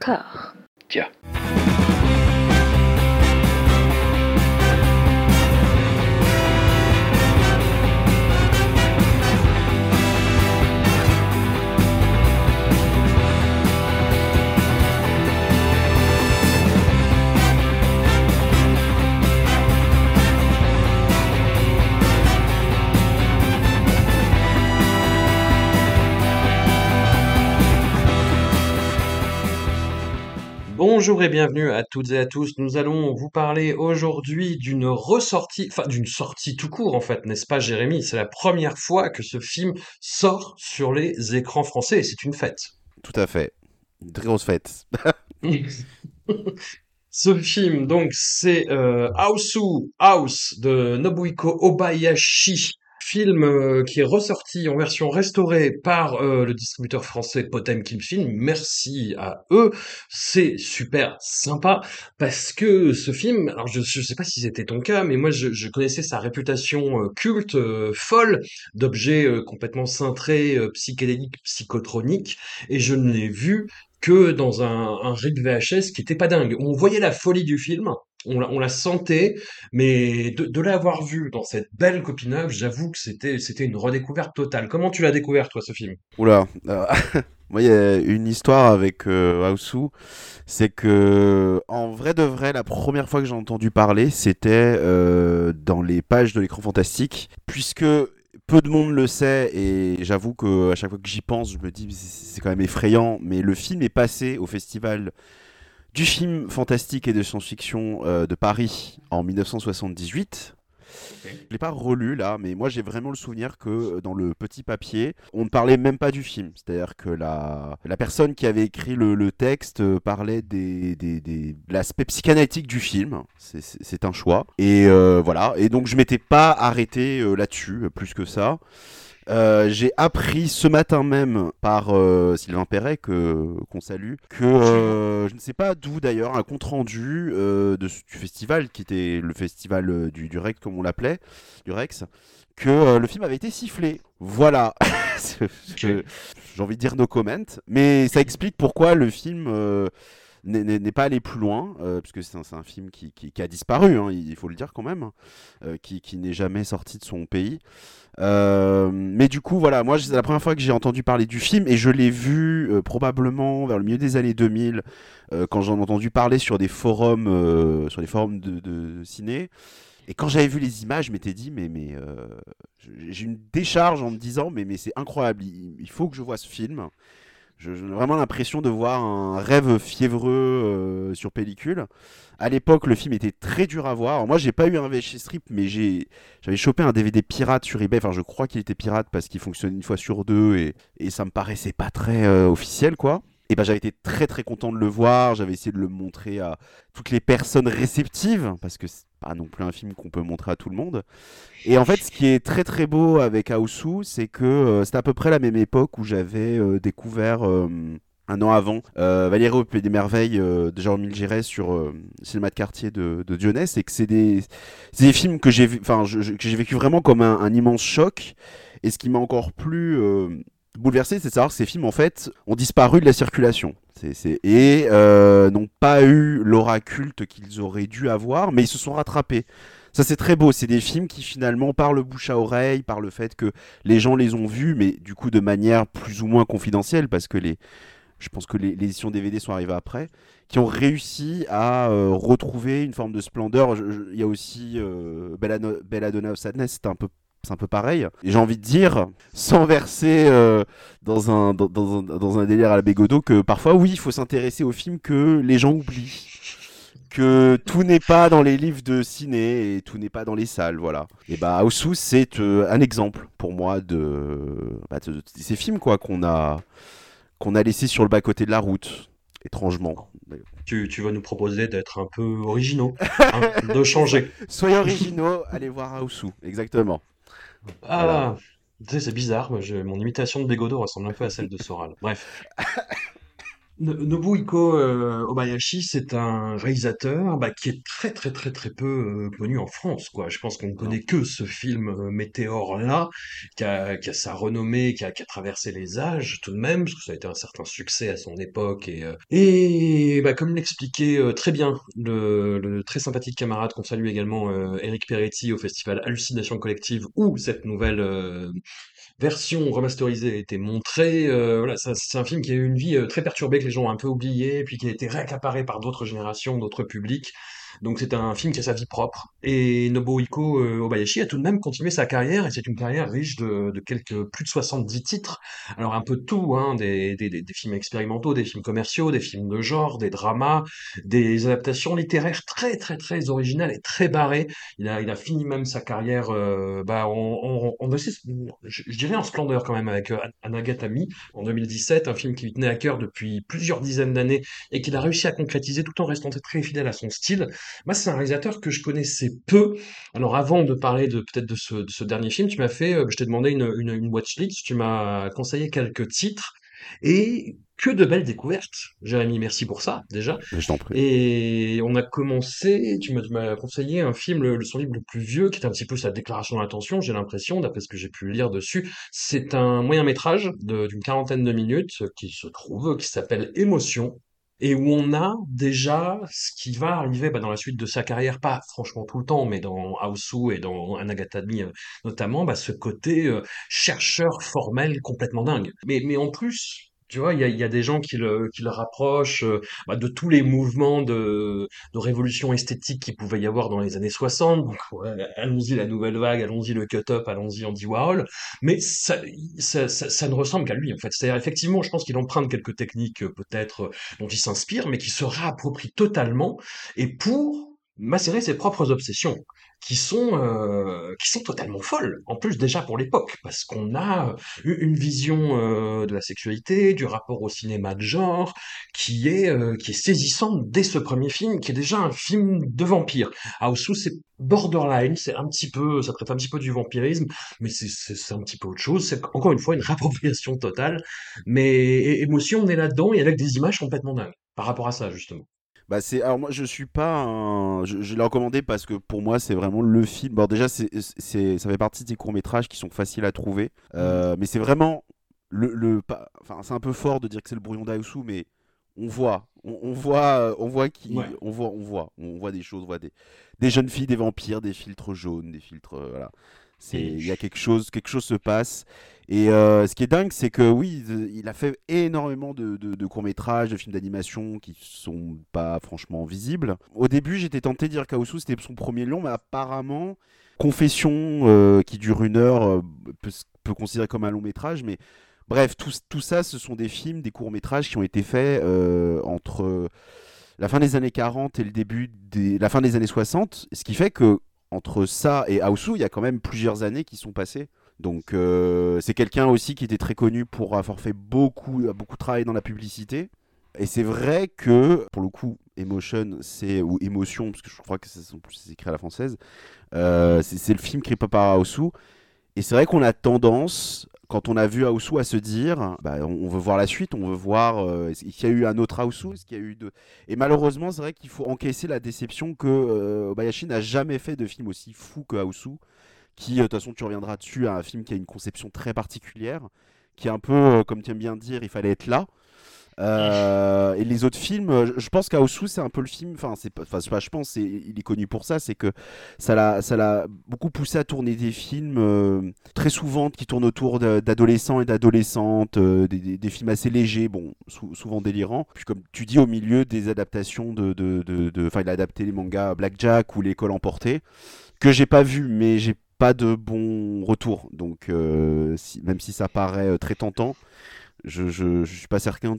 壳 Bonjour et bienvenue à toutes et à tous. Nous allons vous parler aujourd'hui d'une ressortie, enfin d'une sortie tout court en fait, n'est-ce pas Jérémy? C'est la première fois que ce film sort sur les écrans français et c'est une fête. Tout à fait. Une très grosse fête. Ce film, donc, c'est euh, House de Nobuhiko Obayashi. Film euh, qui est ressorti en version restaurée par euh, le distributeur français Potemkin Film. Merci à eux. C'est super sympa parce que ce film, alors je ne sais pas si c'était ton cas, mais moi je, je connaissais sa réputation euh, culte, euh, folle, d'objets euh, complètement cintrés, psychédéliques, psychotroniques, et je ne l'ai vu que dans un, un VHS qui était pas dingue. On voyait la folie du film, on la, sentait, mais de, l'avoir vu dans cette belle copinage, j'avoue que c'était c'était une redécouverte totale. Comment tu l'as découvert toi ce film? Oula. euh, Moi, il y a une histoire avec euh, c'est que en vrai de vrai, la première fois que j'ai entendu parler, c'était euh, dans les pages de l'écran fantastique, puisque peu de monde le sait et j'avoue que à chaque fois que j'y pense, je me dis c'est quand même effrayant, mais le film est passé au festival du film fantastique et de science-fiction euh, de Paris en 1978. Je l'ai pas relu là, mais moi j'ai vraiment le souvenir que euh, dans le petit papier, on ne parlait même pas du film. C'est-à-dire que la, la personne qui avait écrit le, le texte euh, parlait des, des, des- de l'aspect psychanalytique du film. C'est- un choix. Et euh, voilà. Et donc je m'étais pas arrêté euh, là-dessus, plus que ça. Euh, j'ai appris ce matin même par euh, Sylvain Perret que qu'on salue que euh, je ne sais pas d'où d'ailleurs un compte rendu euh, de, du festival qui était le festival euh, du, du Rex comme on l'appelait du Rex que le film avait été sifflé. Voilà. J'ai envie de dire no comment, mais ça explique pourquoi le film euh, n'est pas allé plus loin, euh, puisque c'est un, film qui, a disparu, hein, il faut le dire quand même, euh, qui, n'est jamais sorti de son pays. Euh, mais du coup, voilà, moi, c'est la première fois que j'ai entendu parler du film et je l'ai vu euh, probablement vers le milieu des années 2000, euh, quand j'en ai entendu parler sur des forums, sur des forums de, ciné. Et quand j'avais vu les images, je m'étais dit, mais, mais j'ai une décharge en me disant, mais, mais c'est incroyable, il, il faut que je voie ce film. J'ai vraiment l'impression de voir un rêve fiévreux euh, sur pellicule. À l'époque, le film était très dur à voir. Alors, moi, j'ai pas eu un VHS strip, mais j'ai j'avais chopé un DVD pirate sur eBay. Enfin, je crois qu'il était pirate parce qu'il fonctionne une fois sur deux et, et ça me paraissait pas très euh, officiel, quoi. Et ben, j'avais été très très content de le voir. J'avais essayé de le montrer à toutes les personnes réceptives parce que c'est pas non plus un film qu'on peut montrer à tout le monde. Et en fait, ce qui est très très beau avec Aosu, c'est que euh, c'était à peu près la même époque où j'avais euh, découvert euh, un an avant euh, Valérie au Pays des Merveilles euh, de Jérôme Giraud sur euh, Cinéma de quartier de, de Dionès et que c'est des, des films que j'ai vécu vraiment comme un, un immense choc. Et ce qui m'a encore plus bouleversé, c'est de savoir que ces films en fait ont disparu de la circulation. C'est- et euh, n'ont pas eu l'aura culte qu'ils auraient dû avoir, mais ils se sont rattrapés. Ça c'est très beau, c'est des films qui finalement par le bouche à oreille, par le fait que les gens les ont vus, mais du coup de manière plus ou moins confidentielle, parce que les, je pense que les, éditions DVD sont arrivées après, qui ont réussi à euh, retrouver une forme de splendeur. Il y a aussi euh, Belladonna of Sadness, c'est un peu c'est un peu pareil. Et j'ai envie de dire, sans verser euh, dans, un, dans, dans un, dans un délire à la Bégodeau, que parfois, oui, il faut s'intéresser aux films que les gens oublient. Que tout n'est pas dans les livres de ciné et tout n'est pas dans les salles, voilà. Et bah, Houseu, c'est euh, un exemple pour moi de, bah, de, de ces films quoi qu'on a qu'on a laissé sur le bas côté de la route, étrangement. Tu, tu vas nous proposer d'être un peu originaux, hein, de changer. Soyez originaux, allez voir Houseu, exactement. Ah, tu sais, c'est bizarre, moi, je- mon imitation de Bégodeau ressemble un peu à celle de Soral. Bref. Nobuhiko euh, Obayashi, c'est un réalisateur bah, qui est très très très très peu euh, connu en France, quoi. Je pense qu'on ne connaît que ce film euh, Météore-là, qui a, sa renommée, qui a, traversé les âges tout de même, parce que ça a été un certain succès à son époque. Et, bah, comme l'expliquait très bien le, très sympathique camarade qu'on salue également, Eric Peretti, au festival Hallucination Collective, où cette nouvelle version remasterisée a été montrée. Euh, voilà, c'est un film qui a eu une vie euh, très perturbée, que les gens ont un peu oublié, puis qui a été réaccaparé par d'autres générations, d'autres publics. Donc c'est un film qui a sa vie propre. Et Nobuhiko euh, Obayashi a tout de même continué sa carrière, et c'est une carrière riche de, de quelques plus de 70 titres. Alors un peu tout, hein, des, des, des, films expérimentaux, des films commerciaux, des films de genre, des dramas, des adaptations littéraires très très très originales et très barrées. Il a, il a fini même sa carrière, euh, bah, en, en assez- je, je dirais en splendeur quand même avec euh, Anagatami en 2017, un film qui lui tenait à cœur depuis plusieurs dizaines d'années et qu'il a réussi à concrétiser tout en restant très fidèle à son style. Moi, c'est un réalisateur que je connaissais peu. Alors, avant de parler de peut-être de ce, de ce dernier film, tu m'as fait, euh, je t'ai demandé une, une, une watchlist, tu m'as conseillé quelques titres et que de belles découvertes. Jérémy, merci pour ça déjà. Je t'en prie. Et on a commencé, tu m'as conseillé un film, le, son livre le plus vieux, qui est un petit peu sa déclaration d'intention, j'ai l'impression, d'après ce que j'ai pu lire dessus. C'est un moyen métrage d'une quarantaine de minutes qui se trouve, qui s'appelle Émotion, et où on a déjà ce qui va arriver bah, dans la suite de sa carrière, pas franchement tout le temps, mais dans Aosu et dans Anagatami euh, notamment, bah, ce côté euh, chercheur formel complètement dingue. Mais, mais en plus... Tu vois, il y a, y a des gens qui le, qui le rapprochent euh, bah, de tous les mouvements de, de révolution esthétique qu'il pouvait y avoir dans les années 60. Donc, ouais, allons-y la nouvelle vague, allons-y le cut-up, allons-y Andy Warhol. Mais ça, ça, ça, ça ne ressemble qu'à lui, en fait. C'est-à-dire, effectivement, je pense qu'il emprunte quelques techniques, euh, peut-être, euh, dont il s'inspire, mais qui se réapproprie totalement, et pour macérer ses propres obsessions qui sont euh, qui sont totalement folles en plus déjà pour l'époque parce qu'on a eu une vision euh, de la sexualité du rapport au cinéma de genre qui est euh, qui est saisissante dès ce premier film, qui est déjà un film de vampire. Houseu, c'est borderline, c'est un petit peu, ça traite un petit peu du vampirisme, mais c'est un petit peu autre chose. C'est encore une fois une réappropriation totale, mais émotion, on est là-dedans et avec des images complètement dingues par rapport à ça justement. Bah c'est alors moi je suis pas un... je, je l'ai recommandé parce que pour moi c'est vraiment le film. Bon déjà c'est ça fait partie des courts métrages qui sont faciles à trouver, Mhm. Euh, mais c'est vraiment le, le pas- enfin c'est un peu fort de dire que c'est le brouillon d'Aosu, mais on voit on, on voit on voit qui Ouais. on voit on voit on voit des choses, on voit des des jeunes filles, des vampires, des filtres jaunes, des filtres euh, voilà. C'est il y a quelque chose quelque chose se passe et euh, ce qui est dingue, c'est que oui, il a fait énormément de, de- de courts-métrages, de films d'animation qui sont pas franchement visibles. Au début, j'étais tenté de dire qu'Aosu c'était son premier long, mais apparemment, Confession, euh, qui dure une heure, euh, peut, peut considérer comme un long métrage, mais bref, tout, tout ça, ce sont des films, des courts-métrages qui ont été faits entre la fin des années 40 et le début des, la fin des années 60, ce qui fait que entre ça et Aosu, il y a quand même plusieurs années qui sont passées. Donc euh, c'est quelqu'un aussi qui était très connu pour avoir fait beaucoup, beaucoup travaillé dans la publicité. Et c'est vrai que, pour le coup, Emotion, ou Émotion, parce que je crois que c'est plus écrit à la française, euh, c'est le film créé par Aosu. Et c'est vrai qu'on a tendance, quand on a vu Aosu, à se dire, bah, on, veut voir la suite, on veut voir euh, qu'il y a eu un autre est-ce qu'il y a eu deux. Et malheureusement, c'est vrai qu'il faut encaisser la déception que euh, Obayashi n'a jamais fait de film aussi fou que Aosu qui, euh, de toute façon, tu reviendras dessus, a un film qui a une conception très particulière, qui est un peu, euh, comme tu aimes bien dire, il fallait être là. Euh, et les autres films, euh, je- pense qu'Aosu, c'est un peu le film, enfin, c'est pas, je pense, c'est- il est connu pour ça, c'est que ça l'a, beaucoup poussé à tourner des films très souvent qui tournent autour d'adolescents et d'adolescentes, des, films assez légers, bon, sou- souvent délirants. Puis comme tu dis, au milieu des adaptations de- enfin, il a adapté les mangas Blackjack ou L'école emportée, que j'ai pas vu, mais j'ai pas de bons retours. Donc, euh, si- même si ça paraît euh, très tentant, je, je, suis pas certain,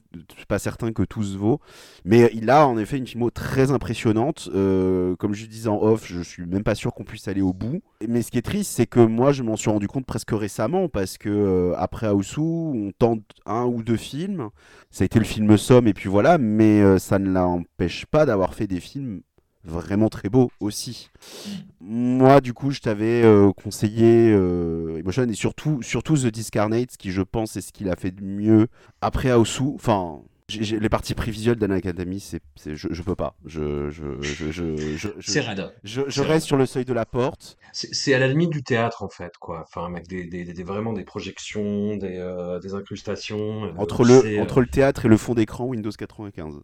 pas certain que tout se vaut. Mais il a en effet une filmo très impressionnante. Euh, comme je disais en off, je suis même pas sûr qu'on puisse aller au bout. Mais ce qui est triste, c'est que moi, je m'en suis rendu compte presque récemment parce que euh, après Aosu, on tente un ou deux films. Ça a été le film Somme et puis voilà, mais ça ne l'empêche pas d'avoir fait des films vraiment très beaux aussi. Moi, du coup, je t'avais euh, conseillé euh, Emotion et surtout, surtout The Discarnate, qui je pense est ce qu'il a fait de mieux après Aosu. Enfin, les parties prévisuelles d'Anacademy, c'est, je, je peux pas. Je, je, je, je, c'est raide. Je, reste sur le seuil de la porte. C'est à la limite du théâtre en fait, quoi. Enfin, avec des, des, des vraiment des projections, des, euh, des incrustations. Euh, entre le euh, entre le théâtre et le fond d'écran Windows 95.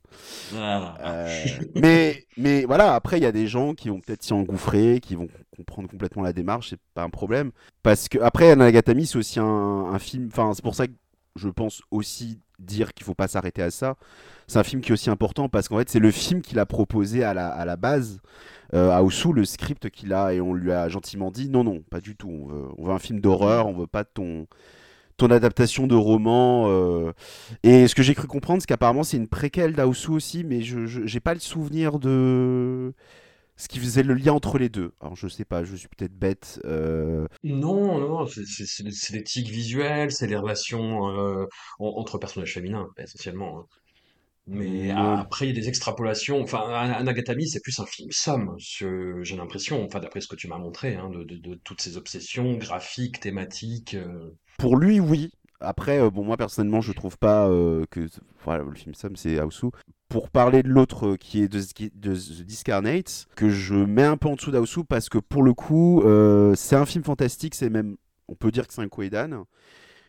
mais mais voilà, après il y a des gens qui vont peut-être s'y engouffrer, qui vont comprendre complètement la démarche, c'est pas un problème. Parce que après Anagatami c'est aussi un, un film. Enfin, c'est pour ça que je pense aussi dire qu'il faut pas s'arrêter à ça. C'est un film qui est aussi important parce qu'en fait, c'est le film qu'il a proposé à la, à la base euh, à Osu, le script qu'il a, et on lui a gentiment dit non, non, pas du tout. On veut, un film d'horreur, on veut pas ton, ton adaptation de roman. Euh. Et ce que j'ai cru comprendre, c'est qu'apparemment, c'est une préquelle d'Aosu aussi, mais je n'ai pas le souvenir de ce qui faisait le lien entre les deux. Alors je sais pas, je suis peut-être bête. Euh... Non, non, c'est l'éthique visuelle, c'est les relations euh, entre personnages féminins, essentiellement. Hein. Mais après, il y a des extrapolations. Enfin, Anagatami, c'est plus un film somme, j'ai l'impression, enfin, d'après ce que tu m'as montré, hein, de, de, de, toutes ces obsessions graphiques, thématiques. Euh. Pour lui, oui. Après, euh, bon, moi personnellement, je trouve pas euh, que voilà, le film Somme, c'est Aosu pour parler de l'autre euh, qui est de, The Discarnate, que je mets un peu en dessous d'Aosu parce que pour le coup, c'est un film fantastique, c'est même, on peut dire que c'est un Koedan,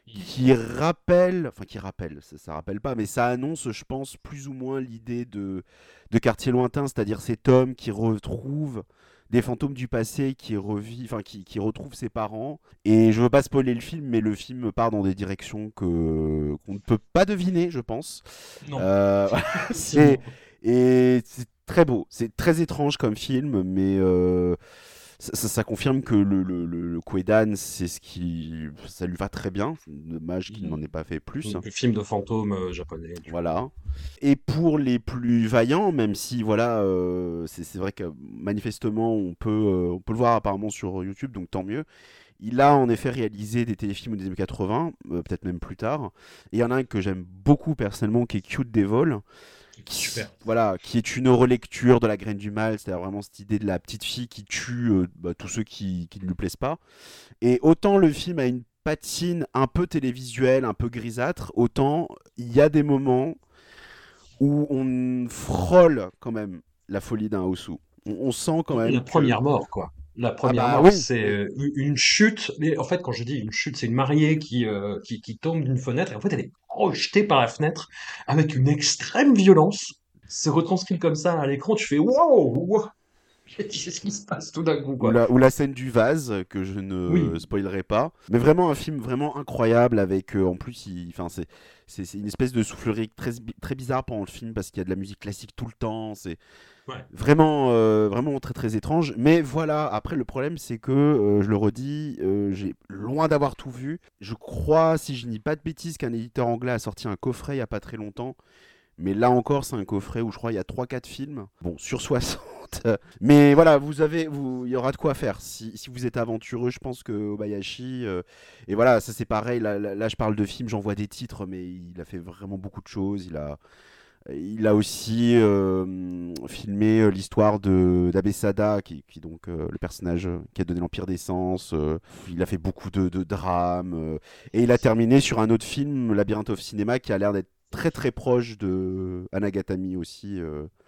qui rappelle, enfin qui rappelle, ça, ça, rappelle pas, mais ça annonce, je pense, plus ou moins l'idée de, de quartier lointain, c'est-à-dire cet homme qui retrouve des fantômes du passé qui revit, enfin qui, qui retrouve ses parents. Et je veux pas spoiler le film, mais le film part dans des directions que qu'on ne peut pas deviner, je pense. Non. Euh, et c'est très beau, c'est très étrange comme film, mais euh, ça, confirme que le, le, le, c'est ce qui. Ça lui va très bien. Dommage qu'il mm. n'en ait pas fait plus. Le film de fantôme euh, japonais. Voilà. Et pour les plus vaillants, même si, voilà, euh, c'est vrai que manifestement, on peut, euh, on peut le voir apparemment sur YouTube, donc tant mieux. Il a en effet réalisé des téléfilms des années 80, peut-être même plus tard. Et il y en a un que j'aime beaucoup personnellement, qui est Cute Devil Super. Voilà, qui est une relecture de la graine du mal, c'est-à-dire vraiment cette idée de la petite fille qui tue euh, bah, tous ceux qui, qui, ne lui plaisent pas. Et autant le film a une patine un peu télévisuelle, un peu grisâtre, autant il y a des moments où on frôle quand même la folie d'un Osu. On, sent quand même. La première mort, quoi. La première ah bah mort, c'est euh, une chute. Mais en fait, quand je dis une chute, c'est une mariée qui, euh, qui, qui, tombe d'une fenêtre. Et en fait, elle est projetée par la fenêtre avec une extrême violence. C'est retranscrit comme ça à l'écran. Tu fais wow, Qu'est-ce qui se passe tout d'un coup quoi. Ou, la, scène du vase que je ne spoilerai pas. Mais vraiment un film vraiment incroyable avec euh, en plus, enfin c'est c'est une espèce de soufflerie très très bizarre pendant le film parce qu'il y a de la musique classique tout le temps. C'est Vraiment, euh, vraiment très très étrange. Mais voilà, après le problème c'est que, euh, je le redis, euh, j'ai loin d'avoir tout vu. Je crois, si je dis pas de bêtises, qu'un éditeur anglais a sorti un coffret il y a pas très longtemps. Mais là encore, c'est un coffret où je crois il y a 3-4 films. Bon, sur 60. Mais voilà, vous avez, vous, il y aura de quoi faire. Si, si vous êtes aventureux, je pense que Obayashi. et voilà, ça c'est pareil. Là, là, là, je parle de films, j'en vois des titres, mais il a fait vraiment beaucoup de choses. Il a, il a aussi euh, filmé euh, l'histoire d'Abesada, qui, qui donc euh, le personnage qui a donné l'Empire des Sens. il a fait beaucoup de, de drames. et il a terminé sur un autre film, Labyrinth of Cinema, qui a l'air d'être très très proche de Anagatami aussi.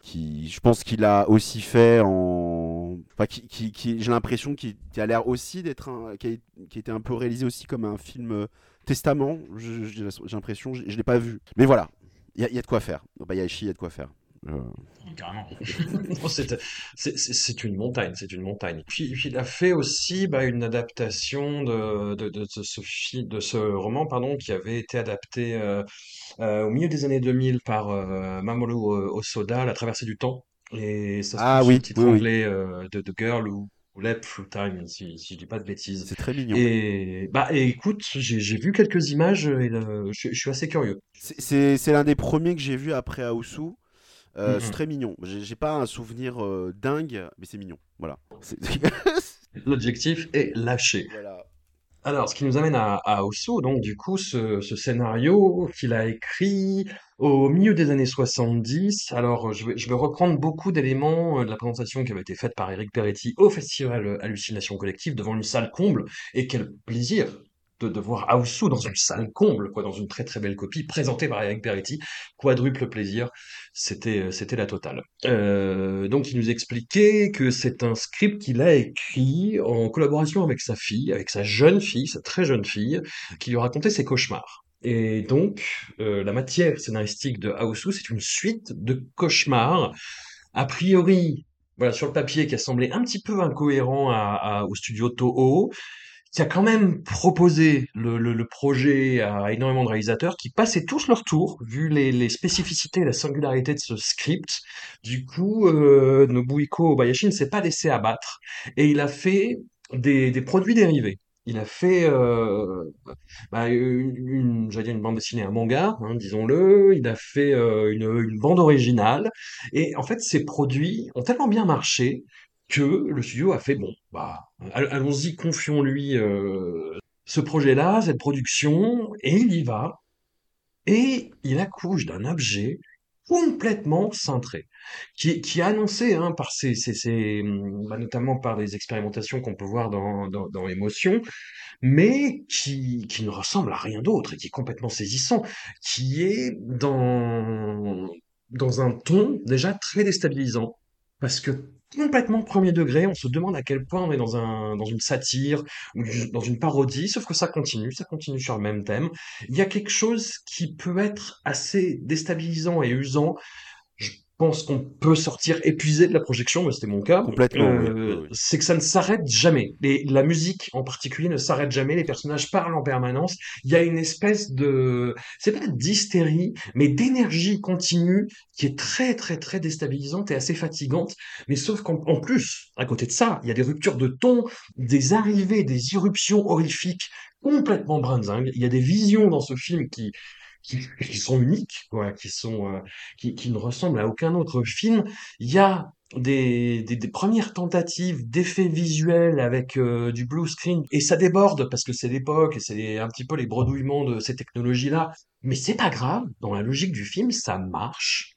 qui, je pense qu'il a aussi fait en. Enfin, qui, qui, j'ai l'impression qu'il a l'air aussi d'être un. Qui a, qui été un peu réalisé aussi comme un film testament. J'ai l'impression, je, je l'ai pas vu. Mais voilà, il y, a de quoi faire. Bayashi, il y a de quoi faire. Euh... Carrément. c'est une montagne, c'est une montagne. Puis, il a fait aussi bah, une adaptation de, de, de, ce, de ce roman pardon, qui avait été adapté euh, euh, au milieu des années 2000 par euh, Mamoru Osoda, La traversée du temps. Et ça ah, oui, titre anglais euh, de The Girl Who Lep Through Time, si, si je dis pas de bêtises. C'est très mignon. Et bah et écoute, j'ai vu quelques images et je, je, suis assez curieux. C'est l'un des premiers que j'ai vu après Aosu. Euh, C'est très mignon. J'ai pas un souvenir euh, dingue, mais c'est mignon. Voilà. L'objectif est lâché. Voilà. Alors, ce qui nous amène à, à donc du coup, ce, scénario qu'il a écrit au milieu des années 70. Alors, je vais, reprendre beaucoup d'éléments euh, de la présentation qui avait été faite par Eric Peretti au festival Hallucination Collective devant une salle comble. Et quel plaisir de, voir Aousou dans une salle comble, quoi, dans une très très belle copie, présentée par Eric Peretti, quadruple plaisir, c'était c'était la totale. Euh, donc il nous expliquait que c'est un script qu'il a écrit en collaboration avec sa fille, avec sa jeune fille, sa très jeune fille, qui lui racontait ses cauchemars. Et donc, euh, la matière scénaristique de Aousou, c'est une suite de cauchemars, a priori, voilà, sur le papier, qui a semblé un petit peu incohérent au studio Toho, qui a quand même proposé le, projet à énormément de réalisateurs qui passaient tous leur tour, vu les, spécificités et la singularité de ce script. Du coup, euh, Nobuhiko Obayashi ne s'est pas laissé abattre et il a fait des, produits dérivés. Il a fait euh, bah, une, dire une bande dessinée, un manga, hein, disons-le. Il a fait euh, une bande originale. Et en fait, ces produits ont tellement bien marché que le studio a fait, bon, bah, all- allons-y, confions-lui euh, ce projet-là, cette production, et il y va. Et il accouche d'un objet complètement cintré, qui, est annoncé hein, par ces, hum, bah, notamment par des expérimentations qu'on peut voir dans, dans, dans Émotion, mais qui, qui ne ressemble à rien d'autre et qui est complètement saisissant, qui est dans, dans un ton déjà très déstabilisant, parce que complètement premier degré, on se demande à quel point on est dans un, dans une satire ou dans une parodie, sauf que ça continue, ça continue sur le même thème. Il y a quelque chose qui peut être assez déstabilisant et usant pense qu'on peut sortir épuisé de la projection, mais c'était mon cas. Complètement. Euh, oui, oui. c'est que ça ne s'arrête jamais. Les, la musique en particulier ne s'arrête jamais. Les personnages parlent en permanence. Il y a une espèce de, c'est pas d'hystérie, mais d'énergie continue qui est très très très déstabilisante et assez fatigante. Mais sauf qu'en en plus, à côté de ça, il y a des ruptures de ton, des arrivées, des irruptions horrifiques complètement brinzingues. Il y a des visions dans ce film qui qui, qui sont uniques, quoi, qui sont euh, qui, qui ne ressemble à aucun autre film. Il y a des, des, des premières tentatives d'effets visuels avec euh, du blue screen et ça déborde parce que c'est l'époque et c'est un petit peu les bredouillements de ces technologies-là. Mais c'est pas grave, dans la logique du film, ça marche.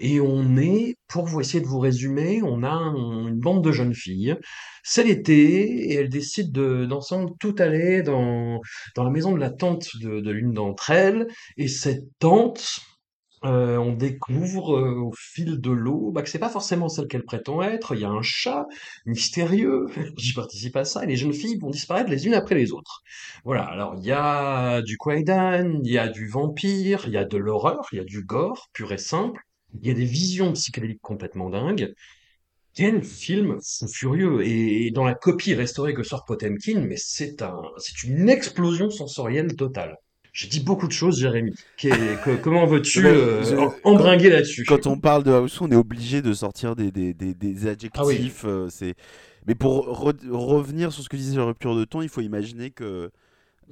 Et on est, pour vous essayer de vous résumer, on a un- une bande de jeunes filles. C'est l'été et elles décident de, d'ensemble tout aller dans, la maison de la tante de, l'une d'entre elles. Et cette tante, euh, on découvre euh, au fil de l'eau bah, que c'est pas forcément celle qu'elle prétend être. Il y a un chat mystérieux qui participe à ça et les jeunes filles vont disparaître les unes après les autres. Voilà. Alors il y a du Kwaidan, il y a du vampire, il y a de l'horreur, il y a du gore pur et simple. Il y a des visions psychédéliques complètement dingues. Quel film fou furieux! Et dans la copie restaurée que sort Potemkin, mais c'est un, c'est une explosion sensorielle totale. J'ai dit beaucoup de choses, Jérémy. Que- comment veux-tu euh, embringuer là-dessus? Quand on parle de House, on est obligé de sortir des, des, des, des adjectifs. euh, c'est... Mais pour re- revenir sur ce que disait la rupture de ton, il faut imaginer que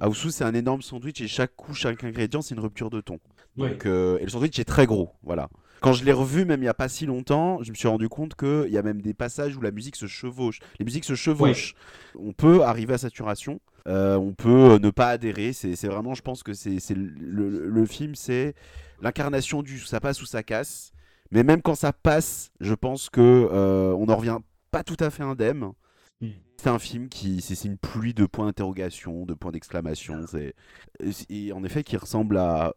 House, c'est un énorme sandwich et chaque couche, chaque ingrédient, c'est une rupture de ton. Oui. Euh, et le sandwich est très gros, voilà. Quand je l'ai revu, même il n'y a pas si longtemps, je me suis rendu compte qu'il y a même des passages où la musique se chevauche. Les musiques se chevauchent. On peut arriver à saturation, euh, on peut euh, ne pas adhérer. C'est vraiment, je pense que c'est le, le- le film, c'est l'incarnation du ça passe ou ça casse. Mais même quand ça passe, je pense que euh, on n'en revient pas tout à fait indemne. Mm. C'est un film qui, c'est une pluie de points d'interrogation, de points d'exclamation. C'est en effet qui ressemble à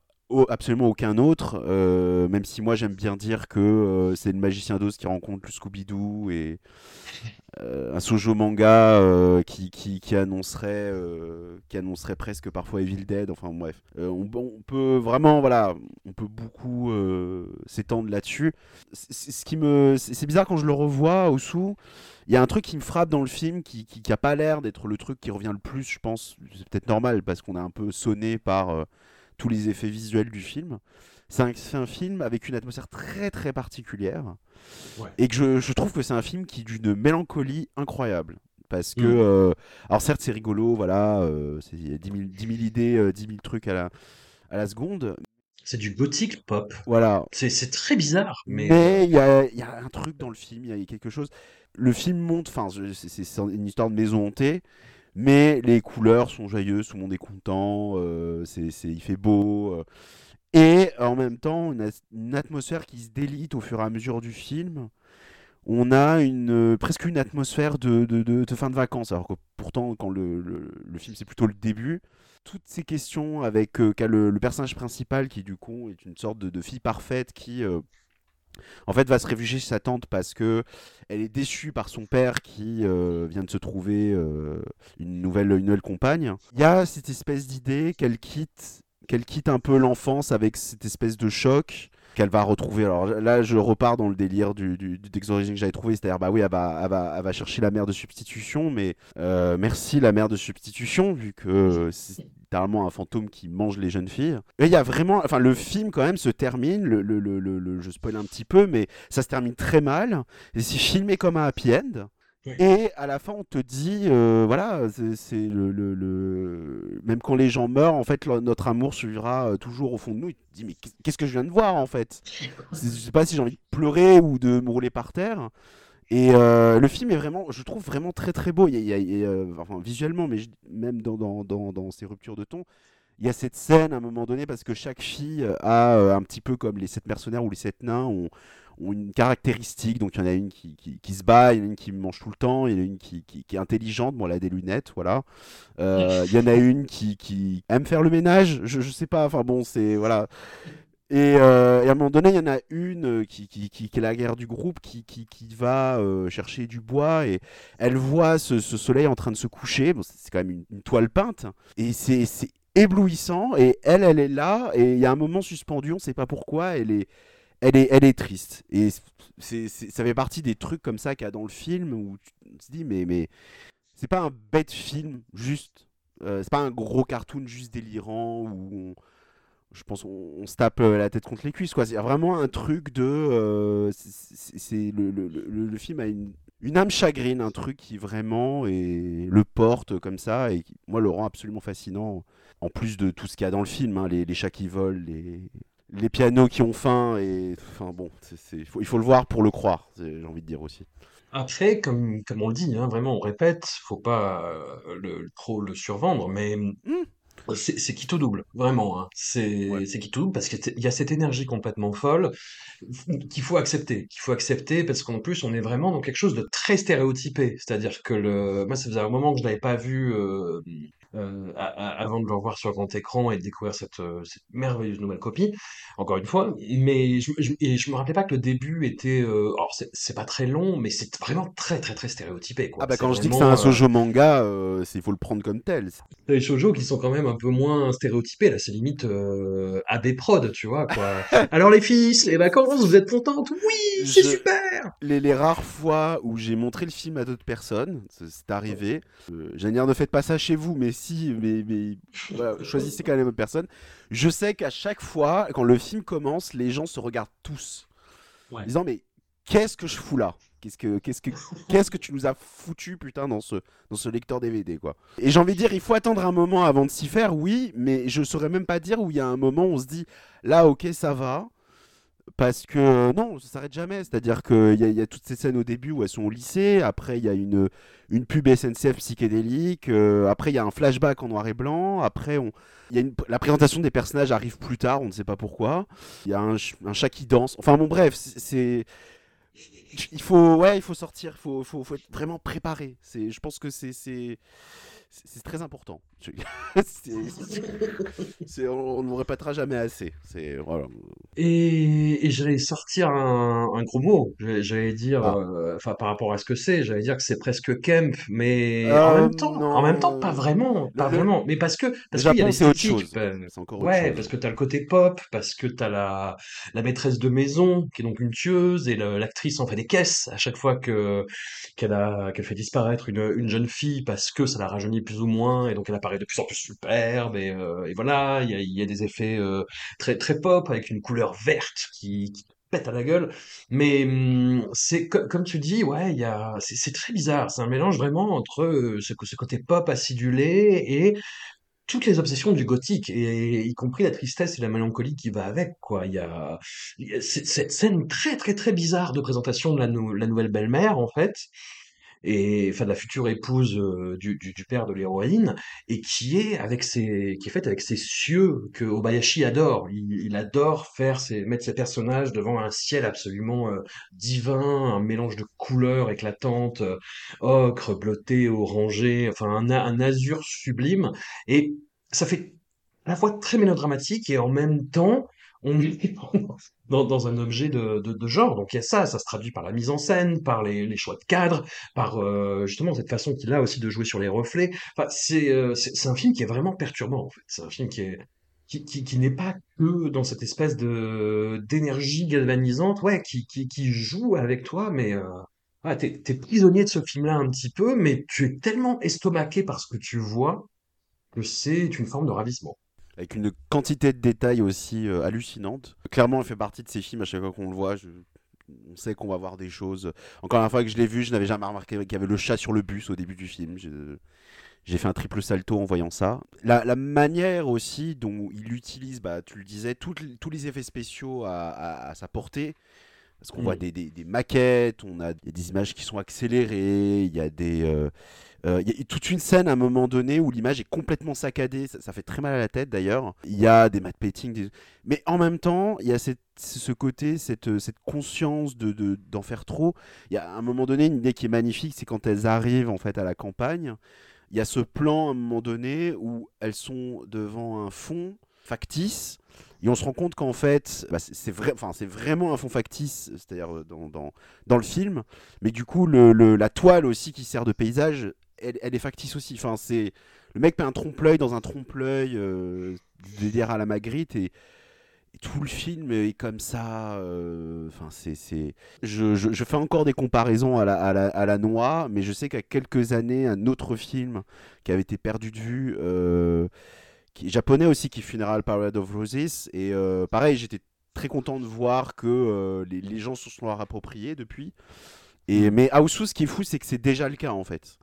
absolument aucun autre. euh, même si moi j'aime bien dire que euh, c'est le magicien d'Oz qui rencontre le Scooby-Doo et euh, un sojo manga qui, qui, qui annoncerait qui annoncerait presque parfois Evil Dead. Enfin bref, on, peut vraiment voilà, on peut beaucoup s'étendre là-dessus. Ce qui me, c'est bizarre quand je le revois au sous. Il y a un truc qui me frappe dans le film qui, qui, qui a pas l'air d'être le truc qui revient le plus, je pense. C'est peut-être normal parce qu'on est un peu sonné par tous les effets visuels du film. C'est un, film avec une atmosphère très très particulière. Ouais. Et que je, je trouve que c'est un film qui d'une mélancolie incroyable. Parce que, Mm. euh, alors certes c'est rigolo, voilà, euh, c'est- il y a 10 000, 10 000 idées, euh, 10 000 trucs à la, à la seconde. C'est du gothique pop. Voilà, C'est très bizarre, mais mais il y a, y a un truc dans le film, il y a quelque chose. Le film monte, enfin, c'est une histoire de maison hantée, mais les couleurs sont joyeuses, tout le monde est content, euh, c'est c'est- il fait beau. euh, et en même temps, une, atmosphère qui se délite au fur et à mesure du film, on a une, presque une atmosphère de, de, de, fin de vacances. Alors que pourtant, quand le, le, film, c'est plutôt le début, toutes ces questions avec le, personnage principal qui, du coup, est une sorte de, fille parfaite qui en fait, va se réfugier chez sa tante parce que elle est déçue par son père qui euh, vient de se trouver euh, une, nouvelle, une nouvelle compagne. Il y a cette espèce d'idée qu'elle quitte, qu'elle quitte un peu l'enfance avec cette espèce de choc qu'elle va retrouver. Alors là, je repars dans le délire du, du, du que j'avais trouvé, c'est-à-dire, bah oui, elle va, elle, va, elle va, chercher la mère de substitution, mais euh, merci la mère de substitution, vu que littéralement un fantôme qui mange les jeunes filles. Et il y a vraiment, enfin, le film quand même se termine, le, le, le, le, je spoil un petit peu, mais ça se termine très mal, et c'est filmé comme un happy end. Et à la fin, on te dit, euh, voilà, c'est le, le, le, même quand les gens meurent, en fait, notre amour suivra euh, toujours au fond de nous. Il te dit, mais qu'est-ce que je viens de voir, en fait? Je sais pas si j'ai envie de pleurer ou de me rouler par terre. Et euh, le film est vraiment, je trouve vraiment très très beau. Enfin, visuellement, mais même dans, dans, dans, dans, ses ruptures de ton, il y a cette scène à un moment donné parce que chaque fille a un petit peu comme les sept mercenaires ou les sept nains ont, une caractéristique. Donc il y en a une qui, qui, se bat, il y en a une qui mange tout le temps, il y en a une qui, qui, est intelligente, bon elle a des lunettes, voilà. Euh, il y en a une qui, qui aime faire le ménage, je, je sais pas, enfin bon c'est voilà. Et, euh, et, à un moment donné, il y en a une qui, qui, qui, est la guerre du groupe, qui, va euh, chercher du bois et elle voit ce, ce, soleil en train de se coucher. Bon, c'est quand même une, toile peinte et c'est éblouissant. Et elle, elle est là et il y a un moment suspendu, on ne sait pas pourquoi. Elle est, elle est, elle est triste. Et c'est, ça fait partie des trucs comme ça qu'il y a dans le film où tu te dis, mais, mais c'est pas un bête film, juste. Euh, c'est pas un gros cartoon juste délirant où je pense on, se tape euh, la tête contre les cuisses. Quoi. Il y a vraiment un truc de. Euh, c'est, le, le, le, film a une, une âme chagrine, un truc qui vraiment le porte comme ça et qui, moi, le rend absolument fascinant. En plus de tout ce qu'il y a dans le film, hein, les, les chats qui volent, les, les pianos qui ont faim et enfin bon, il faut le voir pour le croire, j'ai envie de dire aussi. Après, comme, comme on le dit, hein, vraiment, on répète, faut pas euh, le, trop le survendre, mais mmh. C'est qui tout double, vraiment. Hein. C'est qui tout double parce qu'il y a cette énergie complètement folle qu'il faut accepter, qu'il faut accepter parce qu'en plus, on est vraiment dans quelque chose de très stéréotypé. C'est-à-dire que le, moi, ça faisait un moment que je n'avais pas vu euh, euh, avant de le revoir sur grand écran et de découvrir cette, euh, cette merveilleuse nouvelle copie, encore une fois. Mais je, je, et je me rappelais pas que le début était. Euh, alors, c'est pas très long, mais c'est vraiment très, très, très stéréotypé. Quoi. Ah, bah, quand je dis que c'est un shoujo manga, il faut le prendre comme tel. Les shoujo qui sont quand même un peu moins stéréotypés, là, c'est limite à des prods, tu vois. Quoi. Alors, les fils, les vacances, vous êtes contentes? Oui, c'est super les, les, rares fois où j'ai montré le film à d'autres personnes, c'est arrivé. Euh, ne faites pas ça chez vous, mais si, mais, mais choisissez quand même une personne. Je sais qu'à chaque fois, quand le film commence, les gens se regardent tous. En disant, mais qu'est-ce que je fous là? Qu'est-ce que, qu'est-ce que, qu'est-ce que tu nous as foutu, putain, dans ce, dans ce lecteur DVD, quoi? Et j'ai envie de dire, il faut attendre un moment avant de s'y faire, oui, mais je saurais même pas dire où il y a un moment où on se dit, là, ok, ça va. Parce que non, ça s'arrête jamais. C'est-à-dire qu'il y, a toutes ces scènes au début où elles sont au lycée. Après, il y a une, une pub SNCF psychédélique. Euh, après, il y a un flashback en noir et blanc. Après, on, y a la présentation des personnages arrive plus tard. On ne sait pas pourquoi. Il y a un, chat qui danse. Enfin bon, bref, c'est. Il faut, ouais, il faut sortir. Il faut, faut, faut, être vraiment préparé. Je pense que c'est très important. on ne vous répétera jamais assez. Voilà. Et, et j'allais sortir un, un, gros mot. J'allais dire, ah. euh, par rapport à ce que c'est, j'allais dire que c'est presque Kemp, mais en euh, même temps, en même temps, pas vraiment, pas vraiment. Mais parce que parce qu'il y a l'esthétique. Ben, ouais, parce que t'as le côté pop, parce que t'as la la maîtresse de maison qui est donc une tueuse et l'actrice en fait des caisses à chaque fois que qu'elle a qu'elle fait disparaître une une jeune fille parce que ça la rajeunit plus ou moins, et donc elle apparaît de plus en plus superbe, et, euh, voilà, il y a, des effets euh, très très pop, avec une couleur verte qui, qui pète à la gueule, mais hum, c'est comme tu dis, ouais, il a, c'est très bizarre, c'est un mélange vraiment entre euh, ce, côté pop acidulé et toutes les obsessions du gothique, et y compris la tristesse et la mélancolie qui va avec, quoi. Il y a, cette scène très très très bizarre de présentation de la nouvelle belle-mère, en fait, et enfin la future épouse euh, du, du, du père de l'héroïne et qui est avec ses qui est faite avec ces cieux que Obayashi adore. Il, adore faire ses mettre ses personnages devant un ciel absolument euh, divin, un mélange de couleurs éclatantes, euh, ocre, bleuté, orangé, enfin un, un azur sublime et ça fait à la fois très mélodramatique et en même temps on est dans, dans un objet de, de, genre. Donc il y a ça, ça se traduit par la mise en scène, par les, choix de cadre, par euh, justement cette façon qu'il a aussi de jouer sur les reflets. Enfin, c'est euh, c'est c'est un film qui est vraiment perturbant en fait. C'est un film qui est qui, qui, n'est pas que dans cette espèce de d'énergie galvanisante, ouais, qui, qui, joue avec toi, mais euh, ouais, t'es, t'es prisonnier de ce film-là un petit peu, mais tu es tellement estomaqué par ce que tu vois que c'est une forme de ravissement. Avec une quantité de détails aussi euh, hallucinante. Clairement, elle fait partie de ces films à chaque fois qu'on le voit. je- On sait qu'on va voir des choses. Encore la fois que je l'ai vu, je n'avais jamais remarqué qu'il y avait le chat sur le bus au début du film. Je- J'ai fait un triple salto en voyant ça. La, la manière aussi dont il utilise, bah, tu le disais, tous les effets spéciaux à, à- à sa portée. Parce qu'on voit Mm. des, des- des maquettes, on a des images qui sont accélérées, il y a des, euh, il y a toute une scène à un moment donné où l'image est complètement saccadée, ça, fait très mal à la tête d'ailleurs. Il y a des matte paintings, mais en même temps, il y a cette- ce côté, cette, cette conscience de, de- d'en faire trop. Il y a à un moment donné une idée qui est magnifique, c'est quand elles arrivent en fait à la campagne. Il y a ce plan à un moment donné où elles sont devant un fond factice. Et on se rend compte qu'en fait, bah, c'est, vrai, enfin, vraiment un fond factice, c'est-à-dire euh, dans, dans, dans le film. Mais du coup, le- la toile aussi qui sert de paysage, elle, est factice aussi. Enfin, c'est le mec met un trompe-l'œil dans un trompe-l'œil, euh, à la Magritte et, tout le film est comme ça. euh, Enfin, c'est. Je, fais encore des comparaisons à la, noix, mais je sais qu'à quelques années, un autre film qui avait été perdu de vue, euh, qui japonais aussi, qui est Funeral Parade of Roses, et euh, pareil, j'étais très content de voir que les, les gens se sont appropriés depuis. Et, mais Aosu, ce qui est fou, c'est que c'est déjà le cas en fait.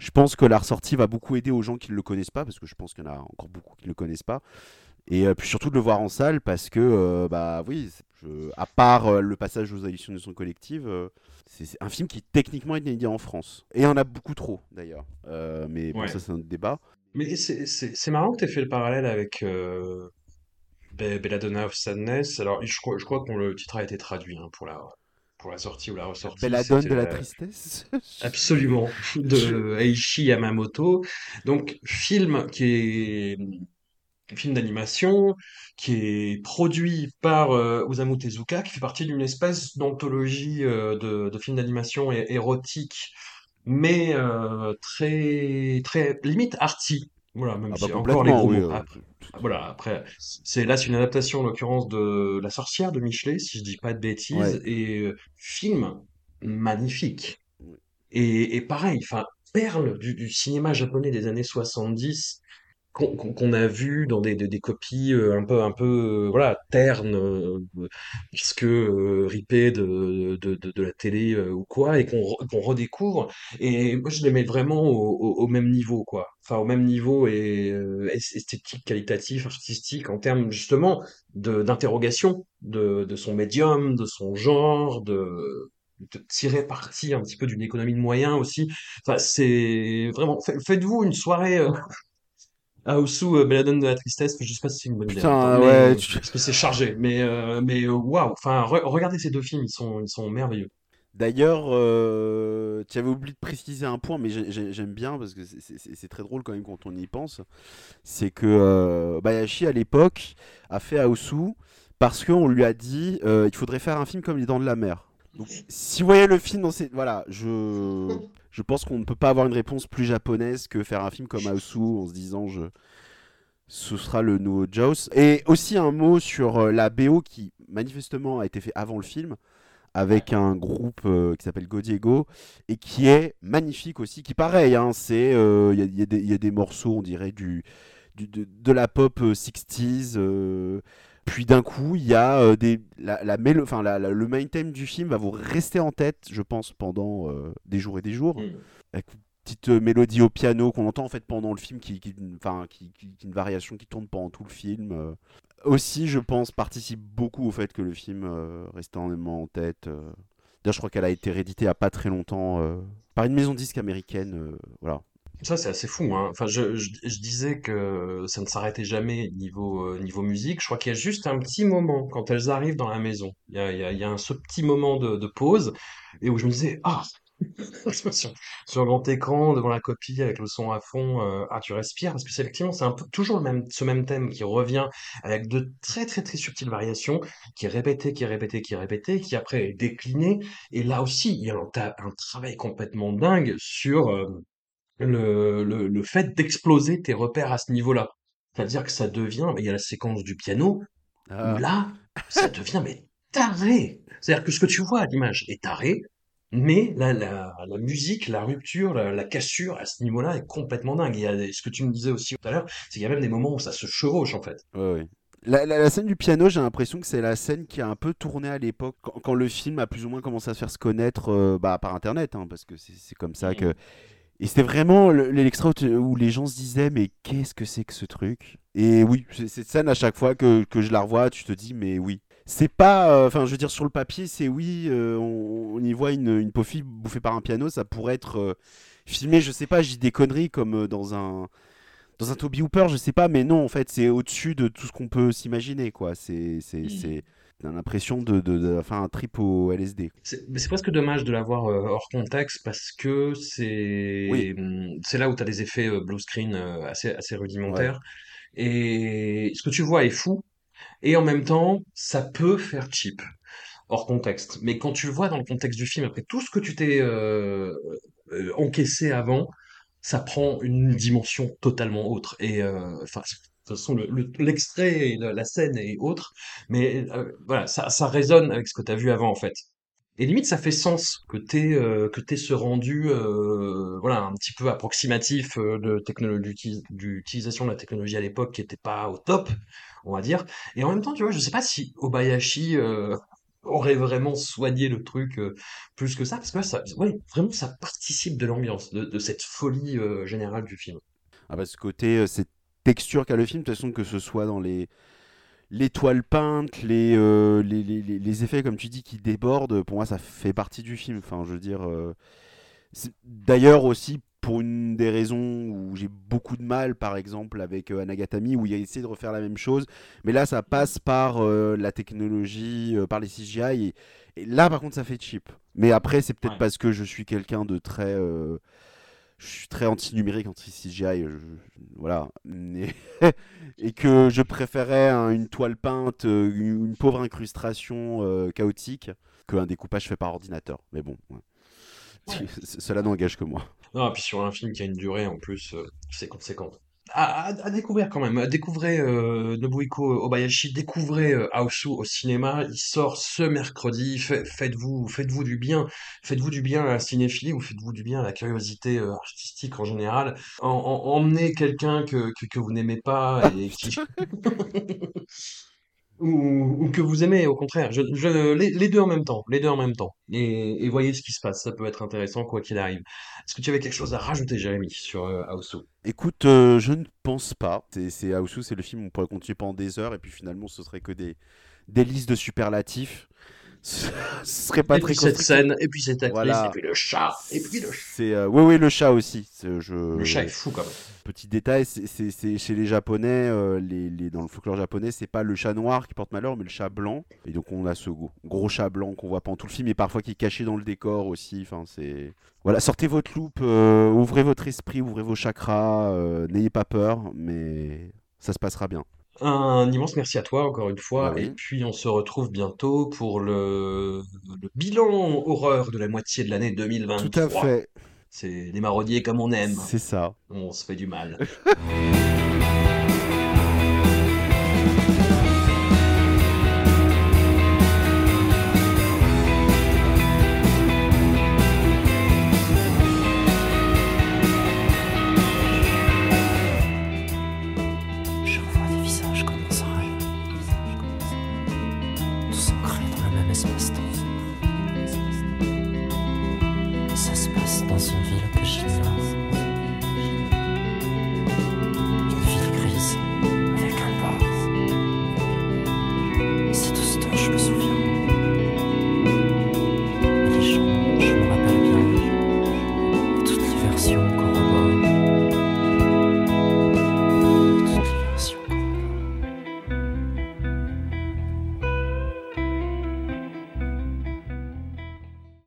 Je pense que la ressortie va beaucoup aider aux gens qui ne le connaissent pas, parce que je pense qu'il y en a encore beaucoup qui ne le connaissent pas. Et euh, puis surtout de le voir en salle, parce que, euh, bah oui, je- à part euh, le passage aux hallucinations collectives, euh, c'est c'est un film qui techniquement est inédit en France. Et il y en a beaucoup trop d'ailleurs. Euh, mais bon, Ouais. ça c'est un autre débat. Mais c'est marrant que tu fait le parallèle avec euh, Be- Belladonna of Sadness. Alors, je crois, je crois que le titre a été traduit hein, pour la, pour la sortie ou la ressortie. Belladone de la tristesse. Absolument, de Eiichi Yamamoto. Donc, film qui est un film d'animation, qui est produit par euh, Osamu Tezuka, qui fait partie d'une espèce d'anthologie euh, de, de films d'animation érotiques, mais euh, très, très limite arty. Voilà, même Ah si encore les gros oui. mots. euh, Après, voilà, après, c'est là, c'est une adaptation en l'occurrence de La Sorcière de Michelet, si je dis pas de bêtises, Ouais. et euh, film magnifique. Et, et pareil, enfin, perle du, du cinéma japonais des années 70 qu'on a vu dans des, des, des copies euh, un peu, un peu, euh, voilà, ternes, euh, puisque euh, ripées de, de, de, de la télé euh, ou quoi, et qu'on qu'on redécouvre. Et moi, je les mets vraiment au, au, au même niveau, quoi. Enfin, au même niveau et euh, es- esthétique, qualitatif, artistique, en termes justement d'interrogation de, de son médium, de son genre, de de tirer parti un petit peu d'une économie de moyens aussi. Enfin, c'est vraiment. fa- Faites-vous une soirée euh, à Osu, euh, Belladone de la tristesse. Je sais pas si c'est une bonne idée Putain, ouais. mais tu- parce que c'est chargé. Mais euh, mais euh, waouh. Enfin, re- regardez ces deux films, ils sont ils sont merveilleux. D'ailleurs, euh, tu avais oublié de préciser un point, mais j'ai- j'ai- j'aime bien parce que c'est- très drôle quand même quand on y pense. C'est que euh, Bayashi à l'époque a fait Aosu parce qu'on lui a dit euh, il faudrait faire un film comme Les Dents de la Mer. Donc, si vous voyez le film dans ces. Voilà, je, je pense qu'on ne peut pas avoir une réponse plus japonaise que faire un film comme Aosu en se disant je, ce sera le nouveau Jaws. Et aussi un mot sur euh, la BO qui manifestement a été fait avant le film avec un groupe euh, qui s'appelle Godiego et qui est magnifique aussi, qui pareil, hein, il y, a- y a des- y a des morceaux, on dirait du, du- de, de la pop euh, 60s. euh, puis d'un coup, il y a euh, des la, la mélo- enfin la- la- le main theme du film va vous rester en tête, je pense, pendant euh, des jours et des jours Mm. avec une petite euh, mélodie au piano qu'on entend en fait pendant le film, qui, qui, qui, qui- une variation qui tourne pendant tout le film. Aussi, je pense, participe beaucoup au fait que le film reste énormément en tête. D'ailleurs, je crois qu'elle a été rééditée il n'y a pas très longtemps par une maison disque américaine. voilà. Ça, c'est assez fou, hein. Enfin, je, je, je disais que ça ne s'arrêtait jamais niveau, euh, niveau musique. Je crois qu'il y a juste un petit moment quand elles arrivent dans la maison. Il y a, il y a, il y a un, ce petit moment de, de pause et où je me disais, ah, sur, sur grand écran, devant la copie, avec le son à fond, euh, ah, tu respires, parce que c'est effectivement, c'est un peu toujours le même, ce même thème qui revient avec de très, très, très subtiles variations, qui est répété, qui est répété, qui est répété, qui après est décliné. Et là aussi, il y a un, un travail complètement dingue sur, euh, le, le, le fait d'exploser tes repères à ce niveau-là. C'est-à-dire que ça devient, il y a la séquence du piano, où Ah, là, ça devient mais taré. C'est-à-dire que ce que tu vois à l'image est taré, mais la, la, la musique, la rupture, la, la cassure à ce niveau-là est complètement dingue. Et il y a ce que tu me disais aussi tout à l'heure, c'est qu'il y a même des moments où ça se chevauche en fait. ouais, ouais. La, la- la scène du piano, j'ai l'impression que c'est la scène qui a un peu tourné à l'époque, quand, quand le film a plus ou moins commencé à se faire se connaître euh, bah, par Internet, hein, parce que c'est c'est comme ça que... Et c'était vraiment le- l'extrait où, les gens se disaient, mais qu'est-ce que c'est que ce truc? Et oui, c'est- cette scène, à chaque fois que, que je la revois, tu te dis, mais oui. C'est pas... euh, Enfin, je veux dire, sur le papier, c'est oui, euh, on, on y voit une, une pauvre fille bouffée par un piano, ça pourrait être euh, filmé, je sais pas, dis des conneries, comme dans un... Dans un Toby Hooper, je sais pas, mais non, en fait, c'est au-dessus de tout ce qu'on peut s'imaginer, quoi. C'est, c'est, c'est, t'as l'impression de, de, de faire un trip au LSD. C'est presque dommage de l'avoir euh, hors contexte parce que c'est c'est là où tu as des effets euh, blue screen euh, assez, ouais. rudimentaires. Et ce que tu vois est fou, et en même temps, ça peut faire cheap, hors contexte. Mais quand tu le vois dans le contexte du film, après tout ce que tu t'es euh, euh, encaissé avant, ça prend une dimension totalement autre. Et euh, enfin, de toute façon, le- le- l'extrait, et la, scène est autre, mais euh, voilà, ça, résonne avec ce que tu as vu avant, en fait. Et limite, ça fait sens que t'aies euh, que t'aies ce rendu, euh, voilà, un petit peu approximatif euh, de d'utilisation de la technologie à l'époque qui était pas au top, on va dire. Et en même temps, tu vois, je sais pas si Obayashi aurait vraiment soigné le truc plus que ça, parce que là, vraiment, ça participe de l'ambiance, de, cette folie générale du film. Ah bah, ce côté, cette texture qu'a le film, de toute façon, que ce soit dans les, les toiles peintes, les, euh, les, les, les- les effets, comme tu dis, qui débordent, pour moi, ça fait partie du film. Enfin, je veux dire. euh, D'ailleurs, aussi, pour une des raisons où j'ai beaucoup de mal, par exemple, avec euh, Anagatami, où il a essayé de refaire la même chose. Mais là, ça passe par euh, la technologie, euh, par les CGI. Et, et là, par contre, ça fait cheap. Mais après, c'est peut-être Ouais. parce que je suis quelqu'un de très. Euh, je suis très anti-numérique, anti-CGI, je- voilà. Et, et que je préférais un- une toile peinte, euh, une, une pauvre incrustation euh, chaotique, qu'un découpage fait par ordinateur. Mais bon, ouais. Ouais. cela n'engage que moi. Non, et puis sur un film qui a une durée en plus, euh, c'est conséquente. À, à- découvrir quand même. Découvrez euh, Nobuhiko Obayashi, découvrez euh, Aosu au cinéma. Il sort ce mercredi. Fait- Faites-vous, faites-vous du bien. Faites-vous du bien à la cinéphilie ou faites-vous du bien à la curiosité euh, artistique en général. En, en- emmenez quelqu'un que, que, que vous n'aimez pas et qui ou, que vous aimez au contraire. Les, deux en même temps, les deux en même temps. Et, voyez ce qui se passe. Ça peut être intéressant quoi qu'il arrive. Est-ce que tu avais quelque chose à rajouter, Jérémy, sur euh, Aosu? Écoute, euh, je ne pense pas. C'est Haussou, c'est le film on pourrait continuer pendant des heures et puis finalement ce serait que des, des listes de superlatifs. Ce serait pas Et très puis cette scène, et puis cette actrice, et puis le chat, et puis le, C'est euh, oui oui le chat aussi. Le chat est fou quand même. petit détail, c'est chez les Japonais, euh, les, les- dans le folklore japonais, c'est pas le chat noir qui porte malheur, mais le chat blanc. Et donc on a ce gros, gros chat blanc qu'on voit pendant tout le film et parfois qui est caché dans le décor aussi. Enfin c'est voilà, sortez votre loupe, euh, ouvrez votre esprit, ouvrez vos chakras, n'ayez pas peur, mais ça se passera bien. Un immense merci à toi encore une Bah fois, et oui, puis on se retrouve bientôt pour le, le bilan horreur de la moitié de l'année tout à 2023. fait, C'est des marronniers comme on aime. c'est ça. On se fait du mal.